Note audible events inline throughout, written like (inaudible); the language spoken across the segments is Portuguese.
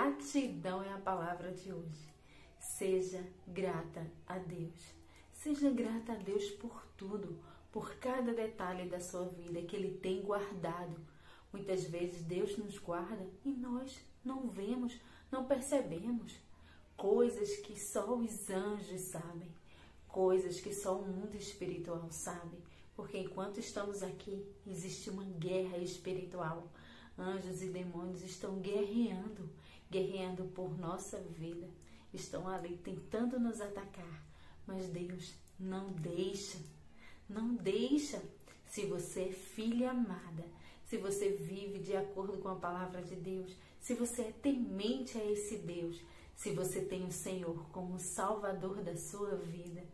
gratidão é a palavra de hoje. Seja grata a Deus. Seja grata a Deus por tudo, por cada detalhe da sua vida que Ele tem guardado. Muitas vezes Deus nos guarda e nós não vemos, não percebemos. Coisas que só os anjos sabem, coisas que só o mundo espiritual sabe. Porque enquanto estamos aqui, existe uma guerra espiritual. Anjos e demônios estão guerreando, guerreando por nossa vida. Estão ali tentando nos atacar. Mas Deus não deixa, não deixa. Se você é filha amada, se você vive de acordo com a palavra de Deus, se você é temente a esse Deus, se você tem o Senhor como Salvador da sua vida,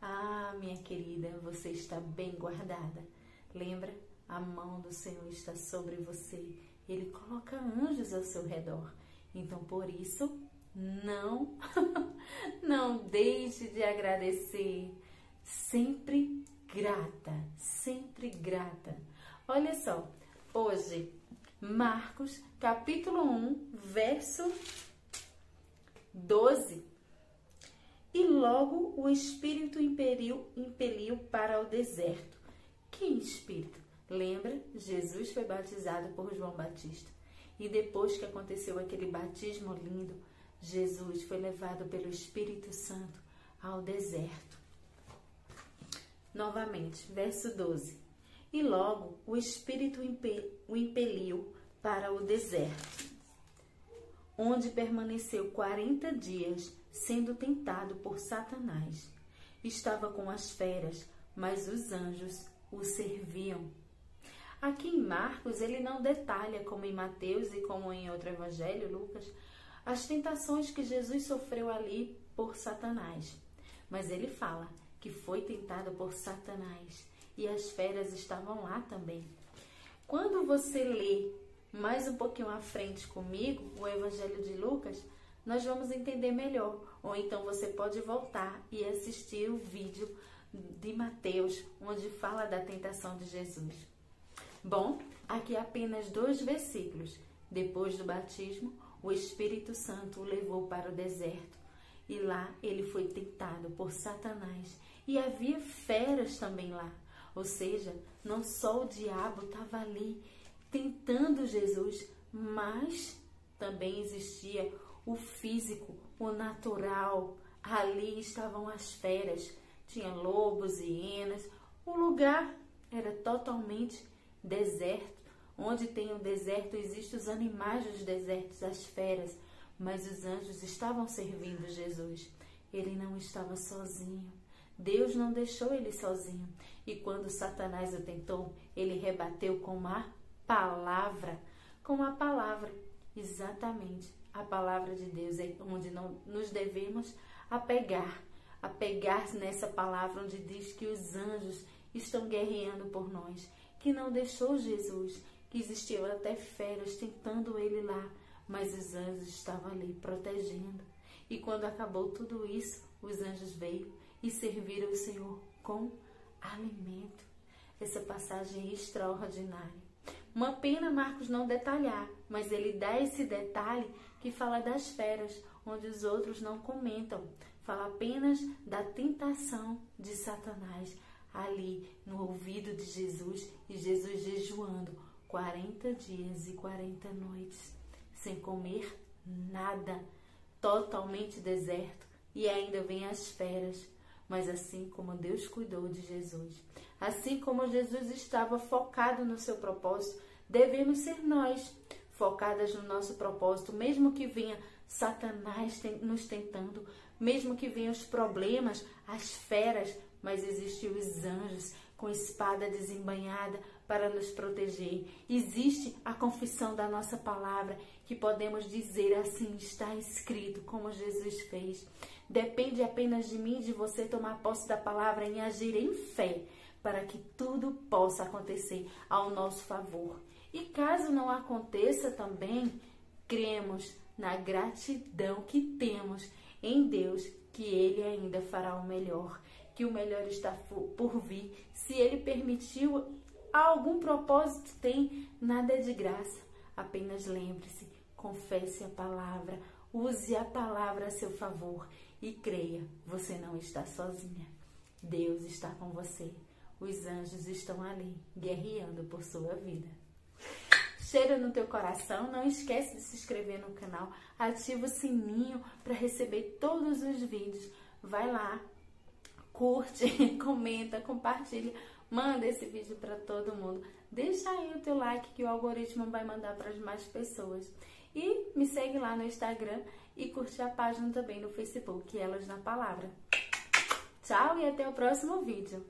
ah, minha querida, você está bem guardada. Lembra? A mão do Senhor está sobre você. Ele coloca anjos ao seu redor. Então, por isso, não, (laughs) não deixe de agradecer. Sempre grata, sempre grata. Olha só, hoje, Marcos, capítulo 1, verso 12. E logo o Espírito impeliu, impeliu para o deserto. Que Espírito? Lembra? Jesus foi batizado por João Batista. E depois que aconteceu aquele batismo lindo, Jesus foi levado pelo Espírito Santo ao deserto. Novamente, verso 12. E logo o Espírito o impeliu para o deserto, onde permaneceu quarenta dias sendo tentado por Satanás. Estava com as feras, mas os anjos o serviam. Aqui em Marcos, ele não detalha, como em Mateus e como em outro evangelho, Lucas, as tentações que Jesus sofreu ali por Satanás. Mas ele fala que foi tentado por Satanás e as feras estavam lá também. Quando você lê mais um pouquinho à frente comigo o Evangelho de Lucas, nós vamos entender melhor. Ou então você pode voltar e assistir o vídeo de Mateus, onde fala da tentação de Jesus. Bom, aqui apenas dois versículos. Depois do batismo, o Espírito Santo o levou para o deserto e lá ele foi tentado por Satanás. E havia feras também lá. Ou seja, não só o diabo estava ali tentando Jesus, mas também existia o físico, o natural. Ali estavam as feras, tinha lobos e hienas. O lugar era totalmente deserto. Onde tem o deserto, existem os animais dos desertos, as feras. Mas os anjos estavam servindo Jesus. Ele não estava sozinho. Deus não deixou ele sozinho. E quando Satanás o tentou, ele rebateu com a palavra. Com a palavra. Exatamente a palavra de Deus é onde não nos devemos apegar, apegar nessa palavra onde diz que os anjos estão guerreando por nós, que não deixou Jesus, que existiam até feras tentando ele lá, mas os anjos estavam ali protegendo. E quando acabou tudo isso, os anjos veio e serviram o Senhor com alimento. Essa passagem é extraordinária. Uma pena Marcos não detalhar, mas ele dá esse detalhe que fala das feras, onde os outros não comentam. Fala apenas da tentação de Satanás ali no ouvido de Jesus e Jesus jejuando 40 dias e 40 noites, sem comer nada, totalmente deserto, e ainda vem as feras. Mas assim como Deus cuidou de Jesus, assim como Jesus estava focado no seu propósito, devemos ser nós focadas no nosso propósito, mesmo que venha Satanás nos tentando, mesmo que venham os problemas, as feras, mas existem os anjos com espada desembanhada para nos proteger. Existe a confissão da nossa palavra que podemos dizer assim está escrito, como Jesus fez. Depende apenas de mim, de você tomar posse da palavra e agir em fé, para que tudo possa acontecer ao nosso favor. E caso não aconteça também, cremos na gratidão que temos em Deus, que Ele ainda fará o melhor, que o melhor está por vir. Se Ele permitiu algum propósito, tem nada é de graça. Apenas lembre-se, confesse a palavra, use a palavra a seu favor e creia, você não está sozinha. Deus está com você. Os anjos estão ali, guerreando por sua vida. Cheiro no teu coração, não esquece de se inscrever no canal, ativa o sininho para receber todos os vídeos. Vai lá, curte, (laughs) comenta, compartilha, manda esse vídeo para todo mundo. Deixa aí o teu like que o algoritmo vai mandar para as mais pessoas. E me segue lá no Instagram e curte a página também no Facebook, Elas na Palavra. Tchau e até o próximo vídeo.